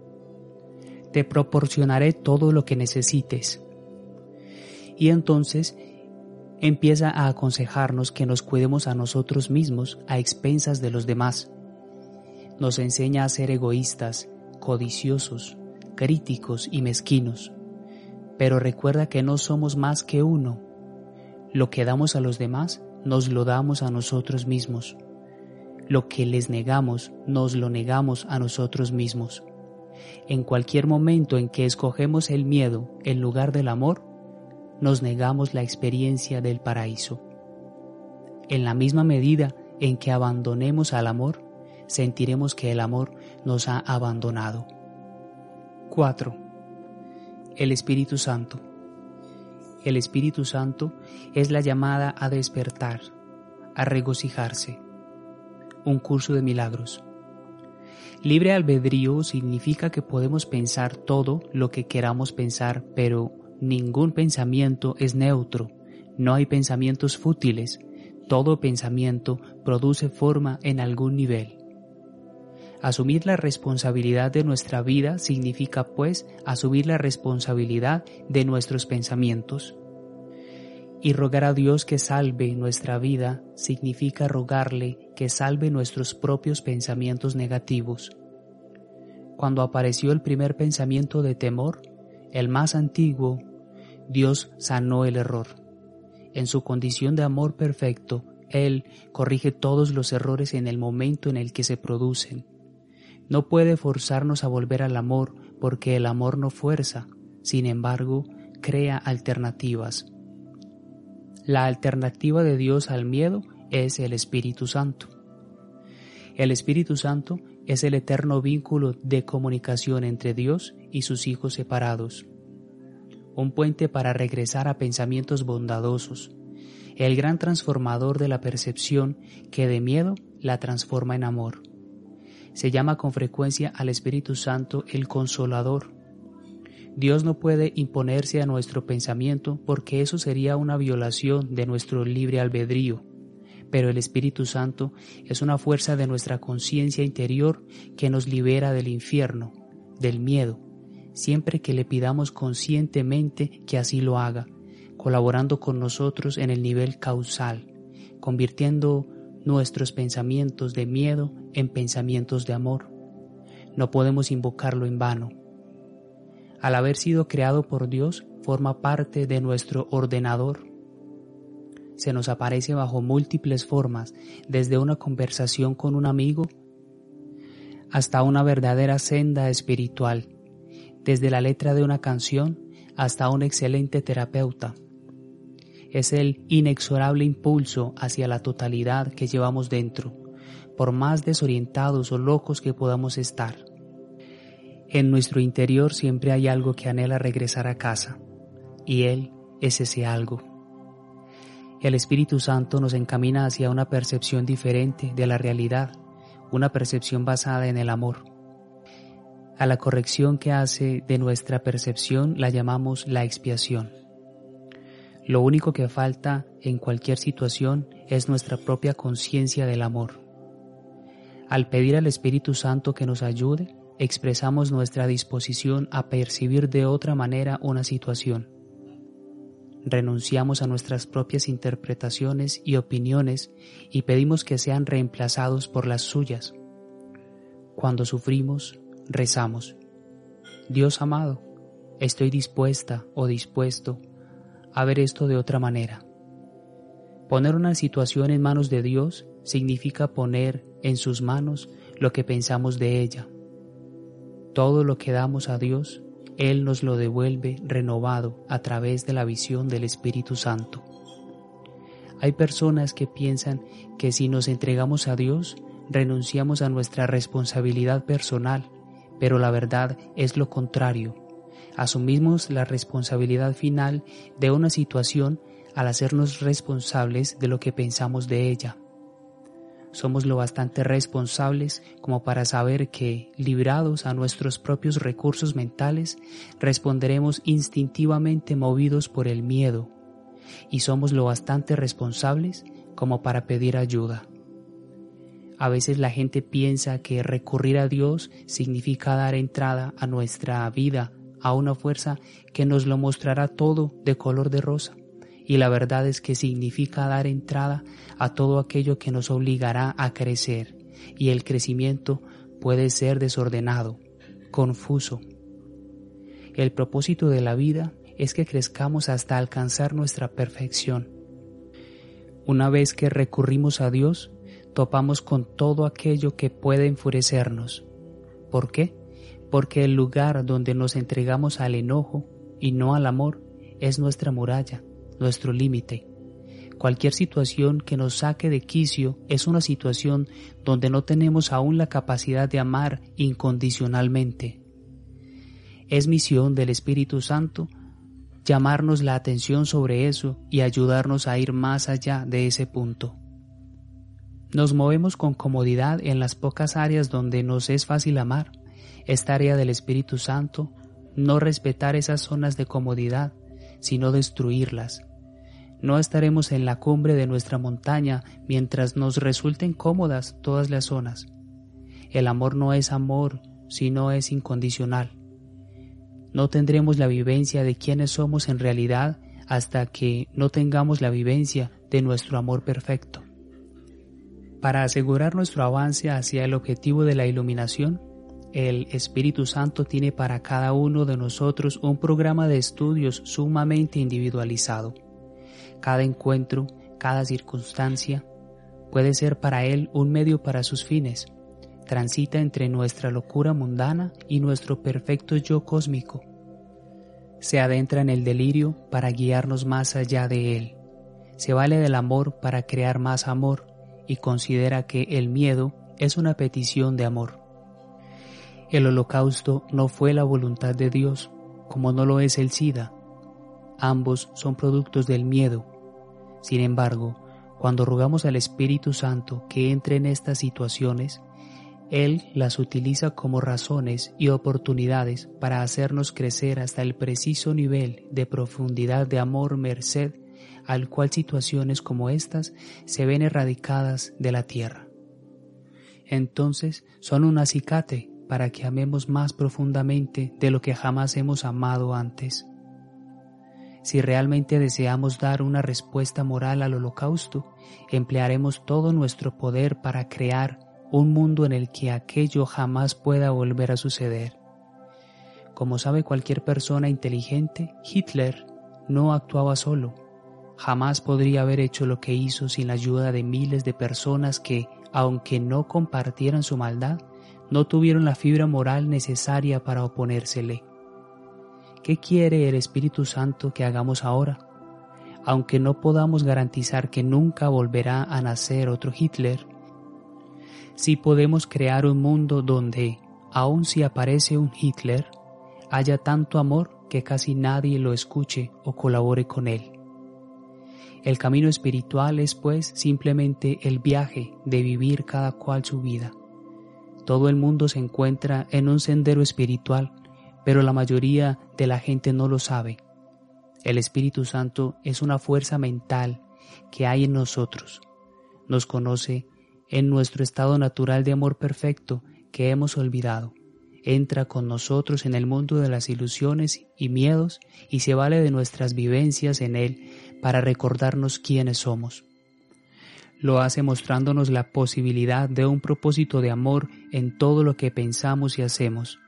Speaker 1: Te proporcionaré todo lo que necesites. Y entonces empieza a aconsejarnos que nos cuidemos a nosotros mismos a expensas de los demás. Nos enseña a ser egoístas, codiciosos, críticos y mezquinos. Pero recuerda que no somos más que uno. Lo que damos a los demás, nos lo damos a nosotros mismos. Lo que les negamos, nos lo negamos a nosotros mismos. En cualquier momento en que escogemos el miedo en lugar del amor, nos negamos la experiencia del paraíso. En la misma medida en que abandonemos al amor, sentiremos que el amor nos ha abandonado. 4. El Espíritu Santo. El Espíritu Santo es la llamada a despertar, a regocijarse. Un curso de milagros. Libre albedrío significa que podemos pensar todo lo que queramos pensar, pero ningún pensamiento es neutro, no hay pensamientos fútiles, todo pensamiento produce forma en algún nivel. Asumir la responsabilidad de nuestra vida significa pues asumir la responsabilidad de nuestros pensamientos. Y rogar a Dios que salve nuestra vida significa rogarle que salve nuestros propios pensamientos negativos. Cuando apareció el primer pensamiento de temor, el más antiguo, Dios sanó el error. En su condición de amor perfecto, Él corrige todos los errores en el momento en el que se producen. No puede forzarnos a volver al amor porque el amor no fuerza, sin embargo, crea alternativas. La alternativa de Dios al miedo es el Espíritu Santo. El Espíritu Santo es el eterno vínculo de comunicación entre Dios y sus hijos separados un puente para regresar a pensamientos bondadosos, el gran transformador de la percepción que de miedo la transforma en amor. Se llama con frecuencia al Espíritu Santo el Consolador. Dios no puede imponerse a nuestro pensamiento porque eso sería una violación de nuestro libre albedrío, pero el Espíritu Santo es una fuerza de nuestra conciencia interior que nos libera del infierno, del miedo, siempre que le pidamos conscientemente que así lo haga, colaborando con nosotros en el nivel causal, convirtiendo nuestros pensamientos de miedo en pensamientos de amor. No podemos invocarlo en vano. Al haber sido creado por Dios, forma parte de nuestro ordenador. Se nos aparece bajo múltiples formas, desde una conversación con un amigo hasta una verdadera senda espiritual desde la letra de una canción hasta un excelente terapeuta. Es el inexorable impulso hacia la totalidad que llevamos dentro, por más desorientados o locos que podamos estar. En nuestro interior siempre hay algo que anhela regresar a casa, y Él es ese algo. El Espíritu Santo nos encamina hacia una percepción diferente de la realidad, una percepción basada en el amor. A la corrección que hace de nuestra percepción la llamamos la expiación. Lo único que falta en cualquier situación es nuestra propia conciencia del amor. Al pedir al Espíritu Santo que nos ayude, expresamos nuestra disposición a percibir de otra manera una situación. Renunciamos a nuestras propias interpretaciones y opiniones y pedimos que sean reemplazados por las suyas. Cuando sufrimos, rezamos, Dios amado, estoy dispuesta o dispuesto a ver esto de otra manera. Poner una situación en manos de Dios significa poner en sus manos lo que pensamos de ella. Todo lo que damos a Dios, Él nos lo devuelve renovado a través de la visión del Espíritu Santo. Hay personas que piensan que si nos entregamos a Dios, renunciamos a nuestra responsabilidad personal pero la verdad es lo contrario. Asumimos la responsabilidad final de una situación al hacernos responsables de lo que pensamos de ella. Somos lo bastante responsables como para saber que, librados a nuestros propios recursos mentales, responderemos instintivamente movidos por el miedo, y somos lo bastante responsables como para pedir ayuda. A veces la gente piensa que recurrir a Dios significa dar entrada a nuestra vida a una fuerza que nos lo mostrará todo de color de rosa. Y la verdad es que significa dar entrada a todo aquello que nos obligará a crecer. Y el crecimiento puede ser desordenado, confuso. El propósito de la vida es que crezcamos hasta alcanzar nuestra perfección. Una vez que recurrimos a Dios, topamos con todo aquello que puede enfurecernos. ¿Por qué? Porque el lugar donde nos entregamos al enojo y no al amor es nuestra muralla, nuestro límite. Cualquier situación que nos saque de quicio es una situación donde no tenemos aún la capacidad de amar incondicionalmente. Es misión del Espíritu Santo llamarnos la atención sobre eso y ayudarnos a ir más allá de ese punto. Nos movemos con comodidad en las pocas áreas donde nos es fácil amar. Es tarea del Espíritu Santo no respetar esas zonas de comodidad, sino destruirlas. No estaremos en la cumbre de nuestra montaña mientras nos resulten cómodas todas las zonas. El amor no es amor, sino es incondicional. No tendremos la vivencia de quiénes somos en realidad hasta que no tengamos la vivencia de nuestro amor perfecto. Para asegurar nuestro avance hacia el objetivo de la iluminación, el Espíritu Santo tiene para cada uno de nosotros un programa de estudios sumamente individualizado. Cada encuentro, cada circunstancia, puede ser para Él un medio para sus fines. Transita entre nuestra locura mundana y nuestro perfecto yo cósmico. Se adentra en el delirio para guiarnos más allá de Él. Se vale del amor para crear más amor y considera que el miedo es una petición de amor. El holocausto no fue la voluntad de Dios, como no lo es el SIDA. Ambos son productos del miedo. Sin embargo, cuando rogamos al Espíritu Santo que entre en estas situaciones, Él las utiliza como razones y oportunidades para hacernos crecer hasta el preciso nivel de profundidad de amor merced al cual situaciones como estas se ven erradicadas de la tierra. Entonces son un acicate para que amemos más profundamente de lo que jamás hemos amado antes. Si realmente deseamos dar una respuesta moral al holocausto, emplearemos todo nuestro poder para crear un mundo en el que aquello jamás pueda volver a suceder. Como sabe cualquier persona inteligente, Hitler no actuaba solo, jamás podría haber hecho lo que hizo sin la ayuda de miles de personas que, aunque no compartieran su maldad, no tuvieron la fibra moral necesaria para oponérsele. ¿Qué quiere el Espíritu Santo que hagamos ahora? Aunque no podamos garantizar que nunca volverá a nacer otro Hitler, si podemos crear un mundo donde, aun si aparece un Hitler, haya tanto amor que casi nadie lo escuche o colabore con él. El camino espiritual es pues simplemente el viaje de vivir cada cual su vida. Todo el mundo se encuentra en un sendero espiritual, pero la mayoría de la gente no lo sabe. El Espíritu Santo es una fuerza mental que hay en nosotros. Nos conoce en nuestro estado natural de amor perfecto que hemos olvidado. Entra con nosotros en el mundo de las ilusiones y miedos y se vale de nuestras vivencias en él para recordarnos quiénes somos. Lo hace mostrándonos la posibilidad de un propósito de amor en todo lo que pensamos y hacemos.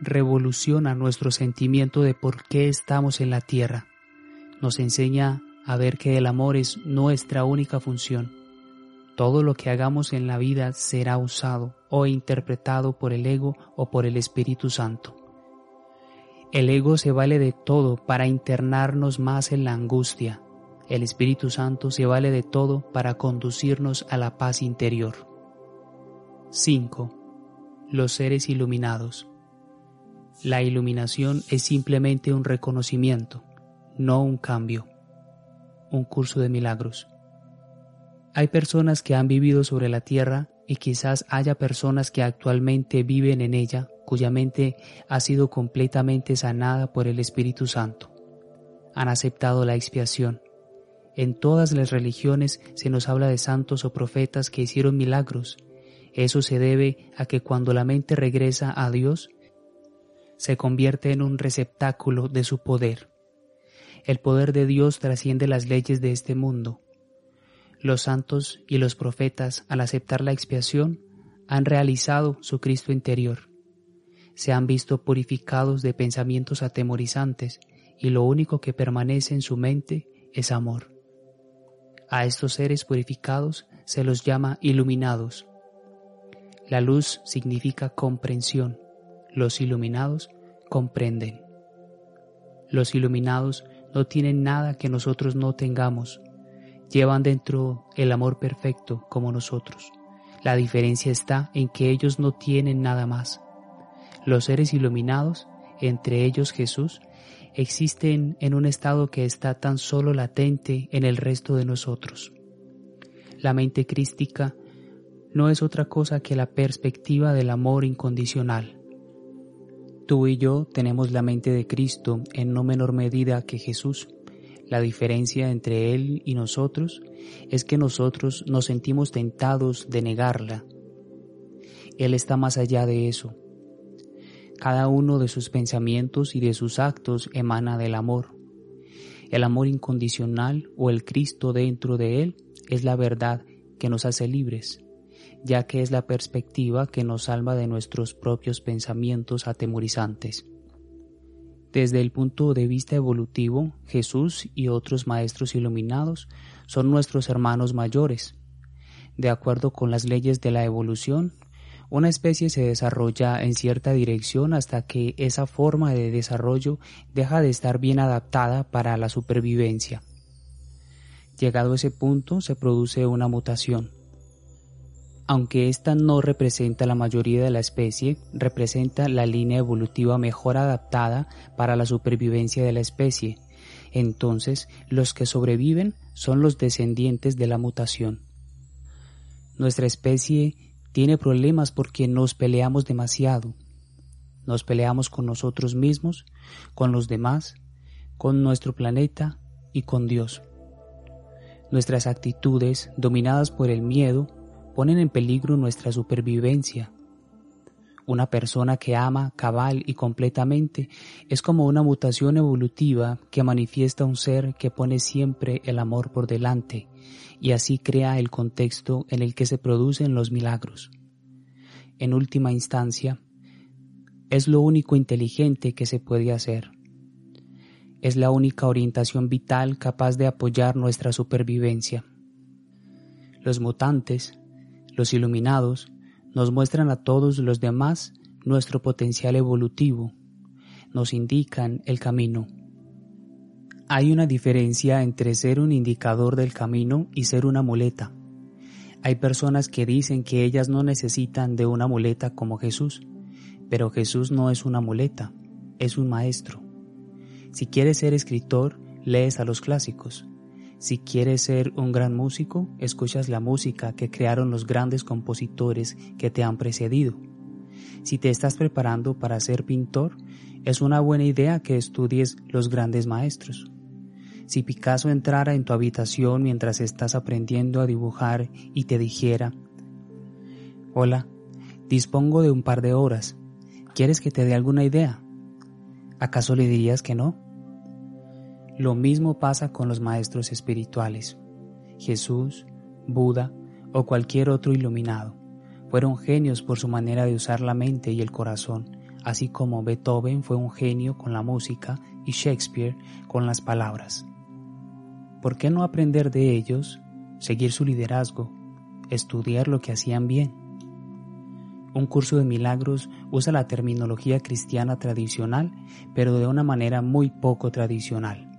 Speaker 1: Revoluciona nuestro sentimiento de por qué estamos en la tierra. Nos enseña a ver que el amor es nuestra única función. Todo lo que hagamos en la vida será usado o interpretado por el ego o por el Espíritu Santo. El ego se vale de todo para internarnos más en la angustia. El Espíritu Santo se vale de todo para conducirnos a la paz interior. 5. Los seres iluminados. La iluminación es simplemente un reconocimiento, no un cambio. Un curso de milagros. Hay personas que han vivido sobre la tierra y quizás haya personas que actualmente viven en ella cuya mente ha sido completamente sanada por el Espíritu Santo. Han aceptado la expiación. En todas las religiones se nos habla de santos o profetas que hicieron milagros. Eso se debe a que cuando la mente regresa a Dios, se convierte en un receptáculo de su poder. El poder de Dios trasciende las leyes de este mundo. Los santos y los profetas, al aceptar la expiación, han realizado su Cristo interior se han visto purificados de pensamientos atemorizantes y lo único que permanece en su mente es amor. A estos seres purificados se los llama iluminados. La luz significa comprensión, los iluminados comprenden. Los iluminados no tienen nada que nosotros no tengamos. Llevan dentro el amor perfecto como nosotros. La diferencia está en que ellos no tienen nada más. Los seres iluminados, entre ellos Jesús, existen en un estado que está tan solo latente en el resto de nosotros. La mente crística no es otra cosa que la perspectiva del amor incondicional. Tú y yo tenemos la mente de Cristo en no menor medida que Jesús. La diferencia entre Él y nosotros es que nosotros nos sentimos tentados de negarla. Él está más allá de eso. Cada uno de sus pensamientos y de sus actos emana del amor. El amor incondicional o el Cristo dentro de Él es la verdad que nos hace libres ya que es la perspectiva que nos salva de nuestros propios pensamientos atemorizantes. Desde el punto de vista evolutivo, Jesús y otros maestros iluminados son nuestros hermanos mayores. De acuerdo con las leyes de la evolución, una especie se desarrolla en cierta dirección hasta que esa forma de desarrollo deja de estar bien adaptada para la supervivencia. Llegado ese punto se produce una mutación. Aunque esta no representa la mayoría de la especie, representa la línea evolutiva mejor adaptada para la supervivencia de la especie. Entonces, los que sobreviven son los descendientes de la mutación. Nuestra especie tiene problemas porque nos peleamos demasiado. Nos peleamos con nosotros mismos, con los demás, con nuestro planeta y con Dios. Nuestras actitudes, dominadas por el miedo, ponen en peligro nuestra supervivencia. Una persona que ama cabal y completamente es como una mutación evolutiva que manifiesta un ser que pone siempre el amor por delante y así crea el contexto en el que se producen los milagros. En última instancia, es lo único inteligente que se puede hacer. Es la única orientación vital capaz de apoyar nuestra supervivencia. Los mutantes los iluminados nos muestran a todos los demás nuestro potencial evolutivo, nos indican el camino. Hay una diferencia entre ser un indicador del camino y ser una muleta. Hay personas que dicen que ellas no necesitan de una muleta como Jesús, pero Jesús no es una muleta, es un maestro. Si quieres ser escritor, lees a los clásicos. Si quieres ser un gran músico, escuchas la música que crearon los grandes compositores que te han precedido. Si te estás preparando para ser pintor, es una buena idea que estudies los grandes maestros. Si Picasso entrara en tu habitación mientras estás aprendiendo a dibujar y te dijera, Hola, dispongo de un par de horas, ¿quieres que te dé alguna idea? ¿Acaso le dirías que no? Lo mismo pasa con los maestros espirituales. Jesús, Buda o cualquier otro iluminado. Fueron genios por su manera de usar la mente y el corazón, así como Beethoven fue un genio con la música y Shakespeare con las palabras. ¿Por qué no aprender de ellos, seguir su liderazgo, estudiar lo que hacían bien? Un curso de milagros usa la terminología cristiana tradicional, pero de una manera muy poco tradicional.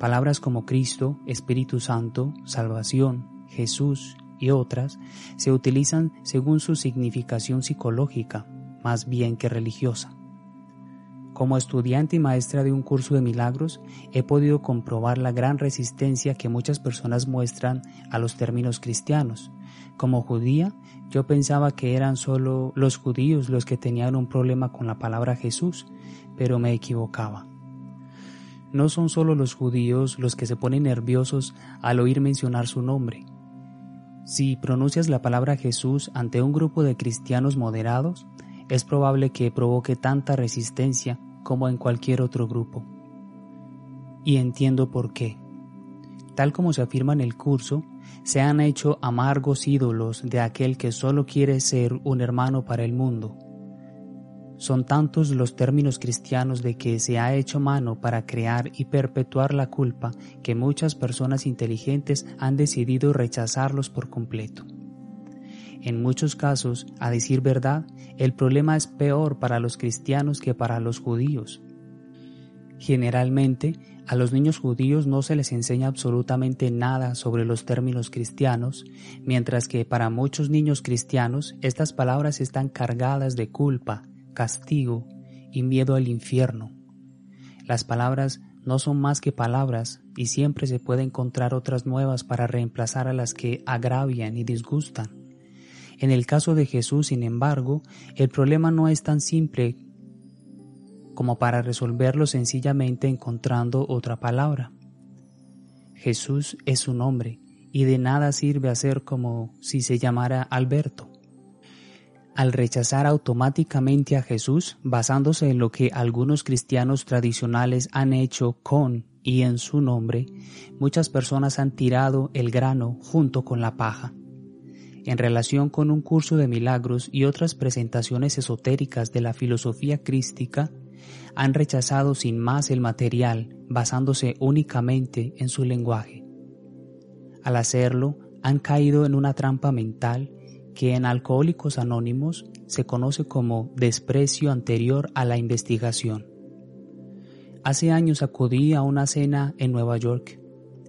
Speaker 1: Palabras como Cristo, Espíritu Santo, Salvación, Jesús y otras se utilizan según su significación psicológica, más bien que religiosa. Como estudiante y maestra de un curso de milagros, he podido comprobar la gran resistencia que muchas personas muestran a los términos cristianos. Como judía, yo pensaba que eran solo los judíos los que tenían un problema con la palabra Jesús, pero me equivocaba. No son solo los judíos los que se ponen nerviosos al oír mencionar su nombre. Si pronuncias la palabra Jesús ante un grupo de cristianos moderados, es probable que provoque tanta resistencia como en cualquier otro grupo. Y entiendo por qué. Tal como se afirma en el curso, se han hecho amargos ídolos de aquel que solo quiere ser un hermano para el mundo son tantos los términos cristianos de que se ha hecho mano para crear y perpetuar la culpa que muchas personas inteligentes han decidido rechazarlos por completo. En muchos casos, a decir verdad, el problema es peor para los cristianos que para los judíos. Generalmente, a los niños judíos no se les enseña absolutamente nada sobre los términos cristianos, mientras que para muchos niños cristianos estas palabras están cargadas de culpa, castigo y miedo al infierno. Las palabras no son más que palabras y siempre se puede encontrar otras nuevas para reemplazar a las que agravian y disgustan. En el caso de Jesús, sin embargo, el problema no es tan simple como para resolverlo sencillamente encontrando otra palabra. Jesús es un nombre y de nada sirve hacer como si se llamara Alberto. Al rechazar automáticamente a Jesús, basándose en lo que algunos cristianos tradicionales han hecho con y en su nombre, muchas personas han tirado el grano junto con la paja en relación con un curso de milagros y otras presentaciones esotéricas de la filosofía crística, han rechazado sin más el material basándose únicamente en su lenguaje. Al hacerlo, han caído en una trampa mental que en Alcohólicos Anónimos se conoce como desprecio anterior a la investigación. Hace años acudí a una cena en Nueva York.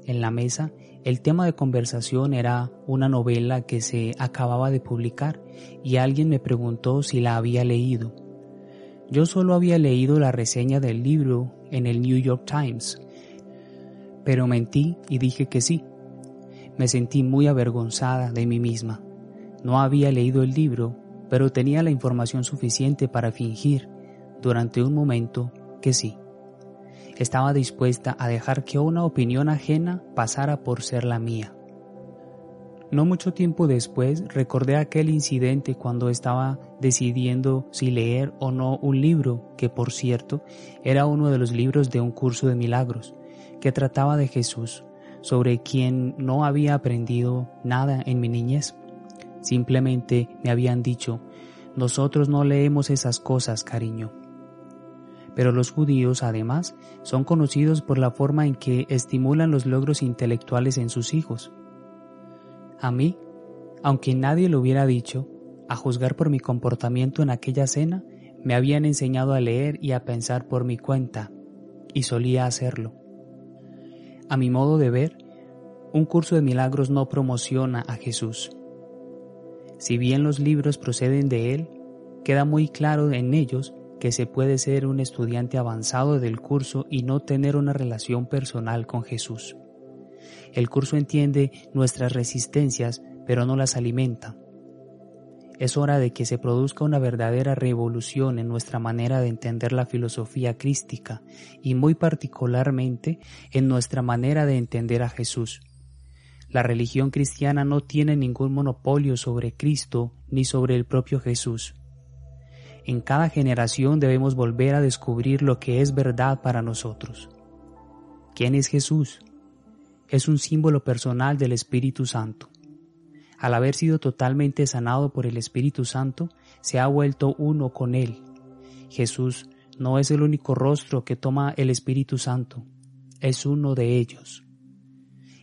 Speaker 1: En la mesa el tema de conversación era una novela que se acababa de publicar y alguien me preguntó si la había leído. Yo solo había leído la reseña del libro en el New York Times, pero mentí y dije que sí. Me sentí muy avergonzada de mí misma. No había leído el libro, pero tenía la información suficiente para fingir, durante un momento, que sí estaba dispuesta a dejar que una opinión ajena pasara por ser la mía. No mucho tiempo después recordé aquel incidente cuando estaba decidiendo si leer o no un libro, que por cierto era uno de los libros de un curso de milagros, que trataba de Jesús, sobre quien no había aprendido nada en mi niñez. Simplemente me habían dicho, nosotros no leemos esas cosas, cariño. Pero los judíos, además, son conocidos por la forma en que estimulan los logros intelectuales en sus hijos. A mí, aunque nadie lo hubiera dicho, a juzgar por mi comportamiento en aquella cena, me habían enseñado a leer y a pensar por mi cuenta, y solía hacerlo. A mi modo de ver, un curso de milagros no promociona a Jesús. Si bien los libros proceden de Él, queda muy claro en ellos que se puede ser un estudiante avanzado del curso y no tener una relación personal con Jesús. El curso entiende nuestras resistencias, pero no las alimenta. Es hora de que se produzca una verdadera revolución en nuestra manera de entender la filosofía crística y muy particularmente en nuestra manera de entender a Jesús. La religión cristiana no tiene ningún monopolio sobre Cristo ni sobre el propio Jesús. En cada generación debemos volver a descubrir lo que es verdad para nosotros. ¿Quién es Jesús? Es un símbolo personal del Espíritu Santo. Al haber sido totalmente sanado por el Espíritu Santo, se ha vuelto uno con Él. Jesús no es el único rostro que toma el Espíritu Santo, es uno de ellos.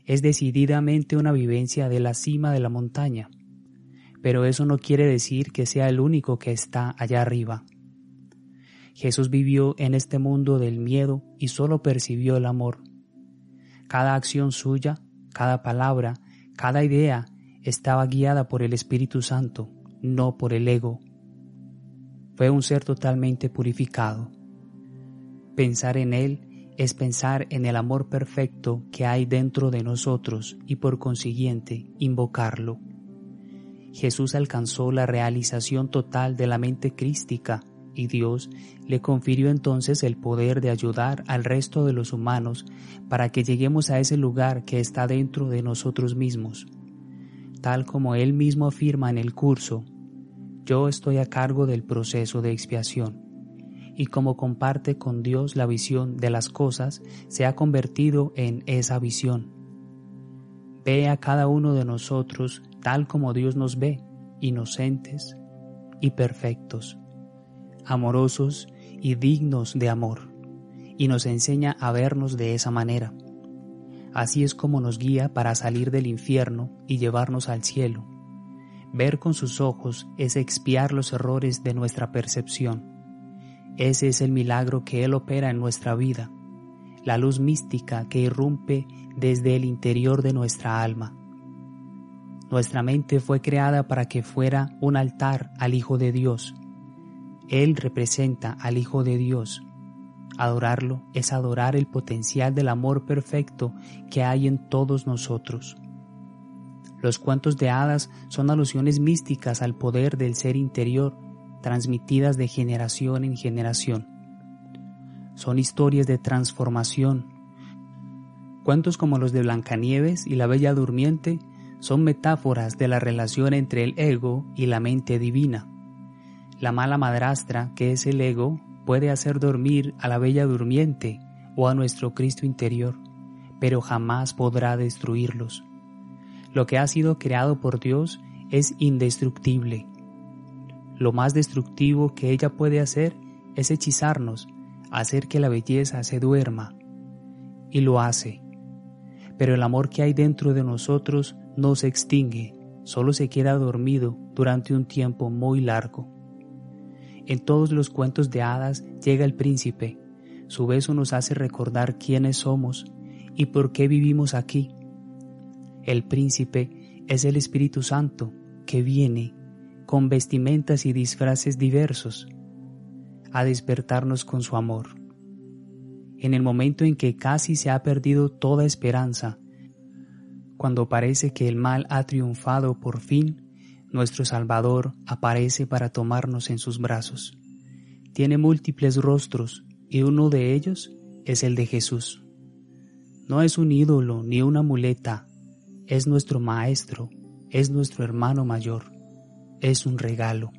Speaker 1: Es decididamente una vivencia de la cima de la montaña pero eso no quiere decir que sea el único que está allá arriba. Jesús vivió en este mundo del miedo y solo percibió el amor. Cada acción suya, cada palabra, cada idea estaba guiada por el Espíritu Santo, no por el ego. Fue un ser totalmente purificado. Pensar en Él es pensar en el amor perfecto que hay dentro de nosotros y por consiguiente invocarlo. Jesús alcanzó la realización total de la mente crística y Dios le confirió entonces el poder de ayudar al resto de los humanos para que lleguemos a ese lugar que está dentro de nosotros mismos. Tal como Él mismo afirma en el curso, yo estoy a cargo del proceso de expiación y como comparte con Dios la visión de las cosas, se ha convertido en esa visión. Ve a cada uno de nosotros tal como Dios nos ve, inocentes y perfectos, amorosos y dignos de amor, y nos enseña a vernos de esa manera. Así es como nos guía para salir del infierno y llevarnos al cielo. Ver con sus ojos es expiar los errores de nuestra percepción. Ese es el milagro que Él opera en nuestra vida, la luz mística que irrumpe desde el interior de nuestra alma. Nuestra mente fue creada para que fuera un altar al Hijo de Dios. Él representa al Hijo de Dios. Adorarlo es adorar el potencial del amor perfecto que hay en todos nosotros. Los cuentos de hadas son alusiones místicas al poder del ser interior, transmitidas de generación en generación. Son historias de transformación. Cuentos como los de Blancanieves y la Bella Durmiente son metáforas de la relación entre el ego y la mente divina. La mala madrastra, que es el ego, puede hacer dormir a la Bella Durmiente o a nuestro Cristo interior, pero jamás podrá destruirlos. Lo que ha sido creado por Dios es indestructible. Lo más destructivo que ella puede hacer es hechizarnos, hacer que la belleza se duerma. Y lo hace. Pero el amor que hay dentro de nosotros no se extingue, solo se queda dormido durante un tiempo muy largo. En todos los cuentos de hadas llega el príncipe. Su beso nos hace recordar quiénes somos y por qué vivimos aquí el príncipe es el Espíritu Santo que viene con vestimentas y disfraces diversos a despertarnos con su amor. En el momento en que casi se ha perdido toda esperanza, cuando parece que el mal ha triunfado por fin, nuestro Salvador aparece para tomarnos en sus brazos. Tiene múltiples rostros y uno de ellos es el de Jesús. No es un ídolo ni una muleta, es nuestro Maestro, es nuestro hermano mayor, es un regalo.